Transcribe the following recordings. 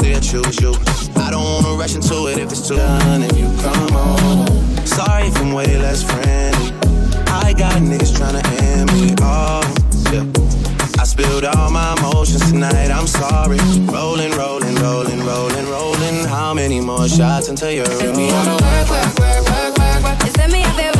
Still choose you. I don't wanna rush into it if it's too done. If you come on, sorry if I'm way less friendly. I got niggas tryna end me off. Yeah. I spilled all my emotions tonight, I'm sorry. Rolling, rolling, rolling, rolling, rolling. How many more shots until you're Take me work, work, work, work, work, work. You me there,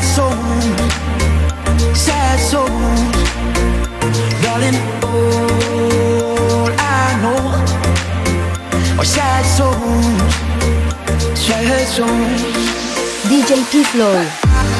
sad soul, sad soul, darling. All I know are sad souls, sad souls. DJ P-Flow. I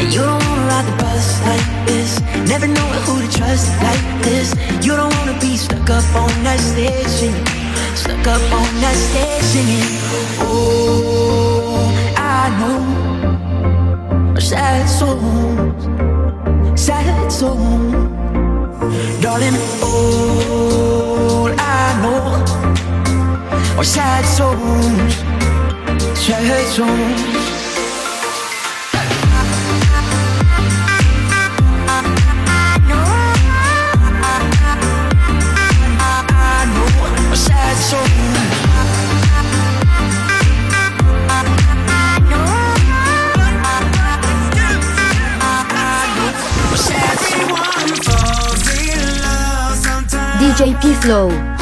And you don't wanna ride the bus like this. Never know who to trust like this. You don't wanna be stuck up on that station. Stuck up on that station. Oh, I know. Sad songs, sad songs. Darling, all I know are sad songs, sad songs. DJ P Flow.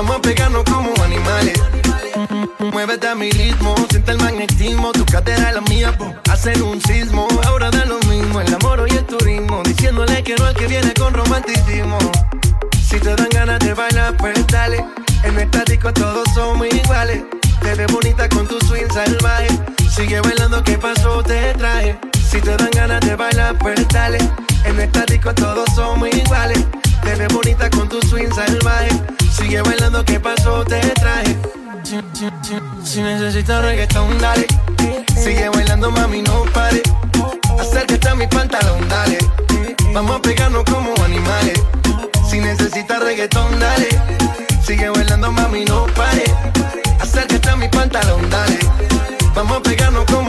Vamos a pegarnos como animales. Muévete a mi ritmo, siente el magnetismo, tu cadera la mía, pues, po. hacen un sismo. Ahora da lo mismo el amor y el turismo, diciéndole que no al que viene con romanticismo. Si te dan ganas de bailar, pues dale. En estático todos somos iguales. Te ves bonita con tu swing salvaje. Sigue bailando, ¿qué pasó? Te traje. Si te dan ganas de bailar, pues dale. En el estático todos somos iguales. Te ves bonita con tu swing salvaje. Sigue bailando, ¿qué pasó? Te traje. Si, necesitas reggaetón, dale. Sigue bailando, mami, no pare. Acércate a mi pantalón, dale. Vamos a pegarnos como animales. Si necesitas reggaetón, dale. Sigue bailando, mami, no pare. Acércate a mi pantalón, dale. Vamos a pegarnos como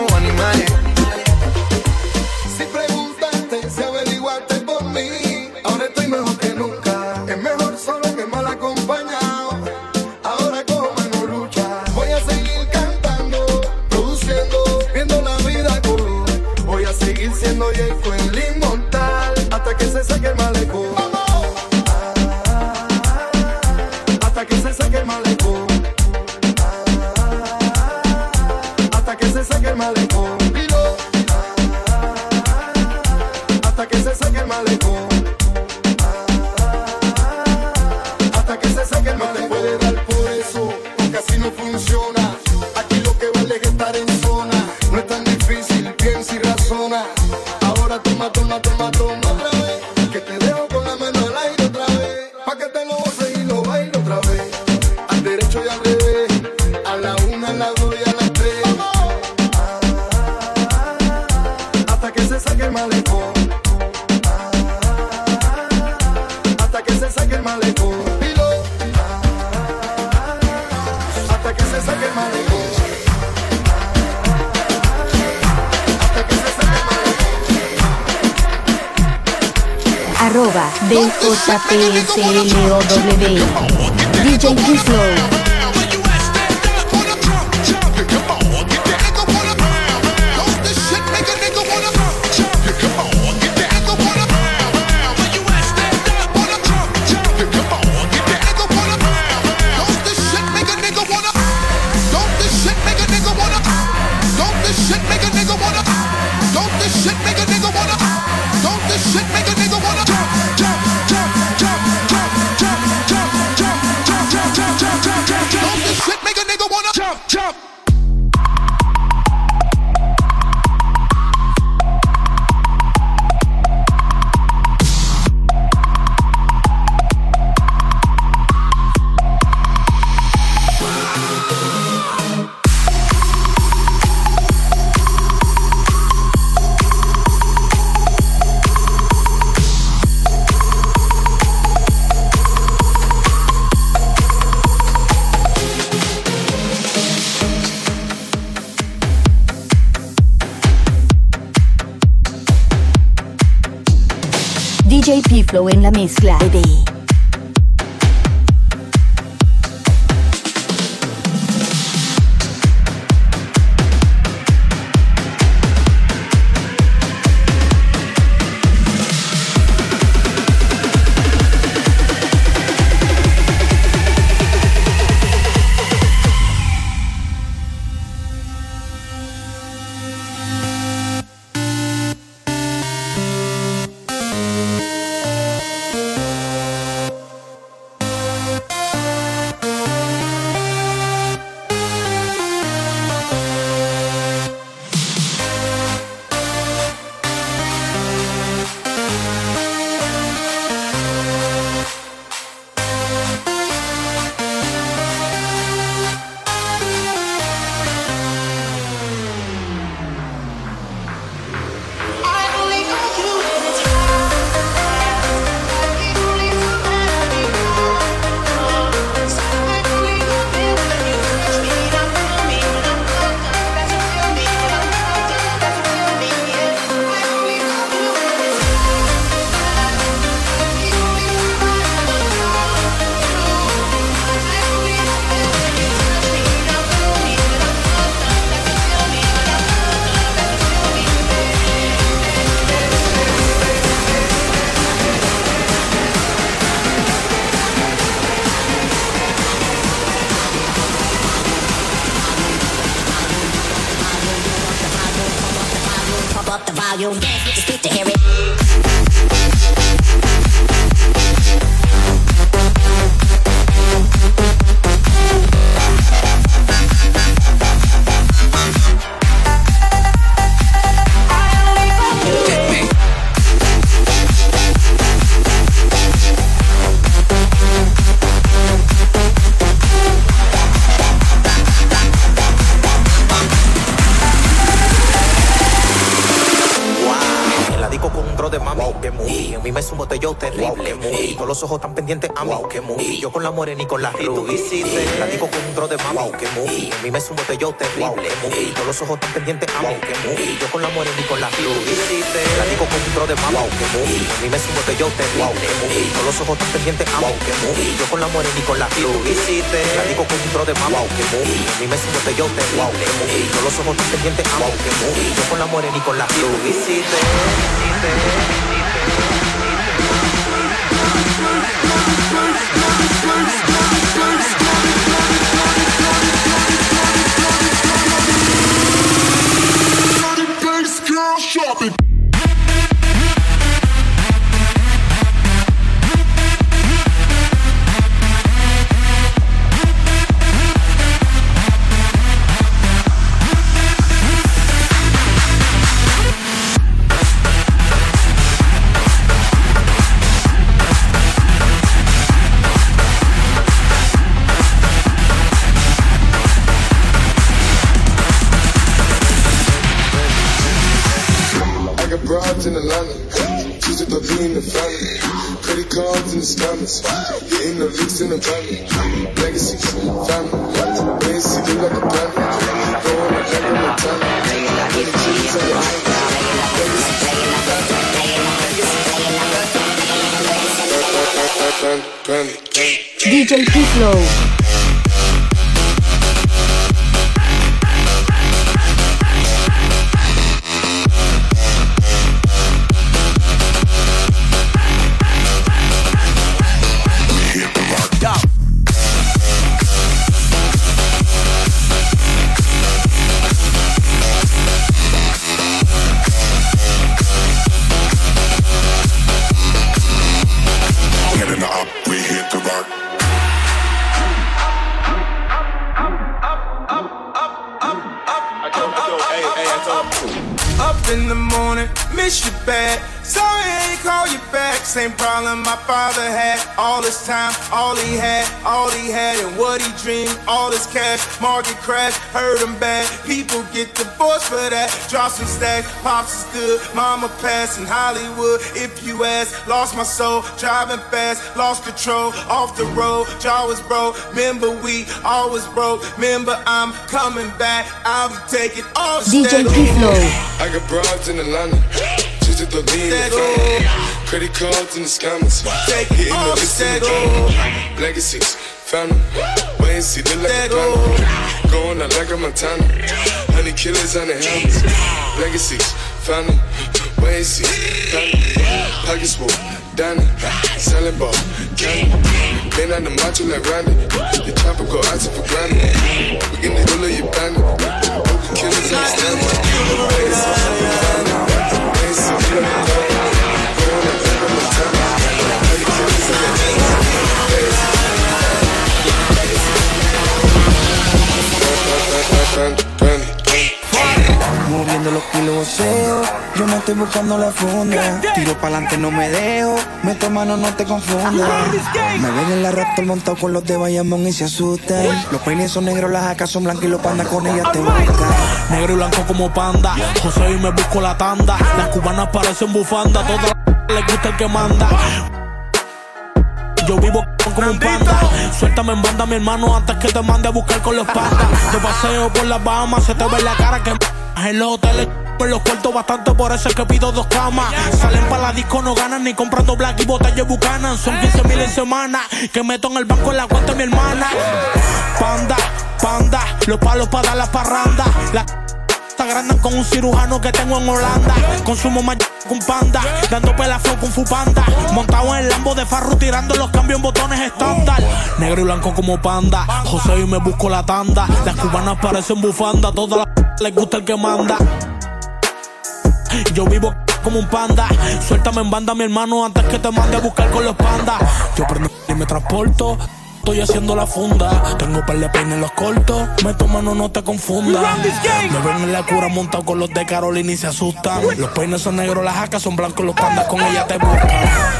que se saque el malecón. arroba DJPSLOW DJ Flow en la mezcla, while you dance, get the feet to hear it. Bebé. los ojos tan pendientes a mí. Wow. Yo con la morena y con la rubicite. La digo con un tro de mami. Wow. A mí me sumo te yo terrible. Wow. Yo los ojos tan pendientes a mí. Yo con la morena y con la rubicite. La digo con un tro de mami. Wow. A mí me sumo te yo terrible. muy. Yo los ojos tan pendientes a mí. Yo con la morena y con la. La digo con un tro de mami. Wow, mí me sumo yo terrible. Yo los ojos tan pendientes a mí. muy. Yo con la morena y con la shopping. family. Credit cards and scammers. The in the family. Family. Like a family. DJ P-Flow. His time, all he had, all he had, and what he dreamed. All his cash, market crash, hurt him bad. People get divorced for that. Drop some stacks, pops is good. Mama passed in Hollywood. If you ask, lost my soul, driving fast, lost control, off the road. Jaw was broke. Remember we always broke. Remember I'm coming back. I'll be taking all DJ P-Flow. I got broads in Atlanta. Just to the lean Credit cards and the scammers. Hitting the list in the drama. Oh. Legacies, family. Wait and see, look like a plan. Oh. Going out like a Montana. Honey killers on the helmets. Legacies, family. Wait and see, family. Pockets full, Danny. Selling ball, candy. Been on the macho like Randy. The chopper go out for granted. We get the bullet, you bandit. Buscando la funda. Tiro pa'lante, no me dejo. Meto mano, no te confundas. Me ven en la raptor montado con los de Bayamón y se asustan. Los peines son negros, las acas son blancas y los pandas con ellas te buscan. Negro y blanco como panda. José y me busco la tanda. Las cubanas parecen bufanda. Todas les gusta el que manda. Yo vivo como un panda. Suéltame en banda, mi hermano, antes que te mande a buscar con los pandas. De paseo por las Bahamas, se te ve la cara que en los hoteles en los cuartos bastante, por eso es que pido dos camas. Salen para la disco, no ganan ni comprando black y botellas bucanan. Son 15 mil en semana que meto en el banco en la cuenta de mi hermana. Panda, panda, los palos para dar la parranda. La agrandan con un cirujano que tengo en Holanda. Consumo más con panda, dando pelafón con fupanda. Montado en el lambo de farro, tirando los cambios en botones estándar. Negro y blanco como panda. José y me busco la tanda. Las cubanas parecen bufanda, todas las les gusta el que manda. Yo vivo como un panda. Suéltame en banda, mi hermano, antes que te mande a buscar con los pandas. Yo prendo y me transporto estoy haciendo la funda. Tengo par de peines en los cortos. Me mano, no te confundas. Me ven en la cura montado con los de Carolina y se asustan. Los peines son negros, las jacas son blancos, los pandas con ella te buscan.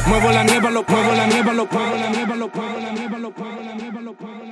Muevo la nieve, lo muevo la nieve, lo muevo la nieve, lo muevo la nieve, lo muevo la nieve, lo muevo la nieve.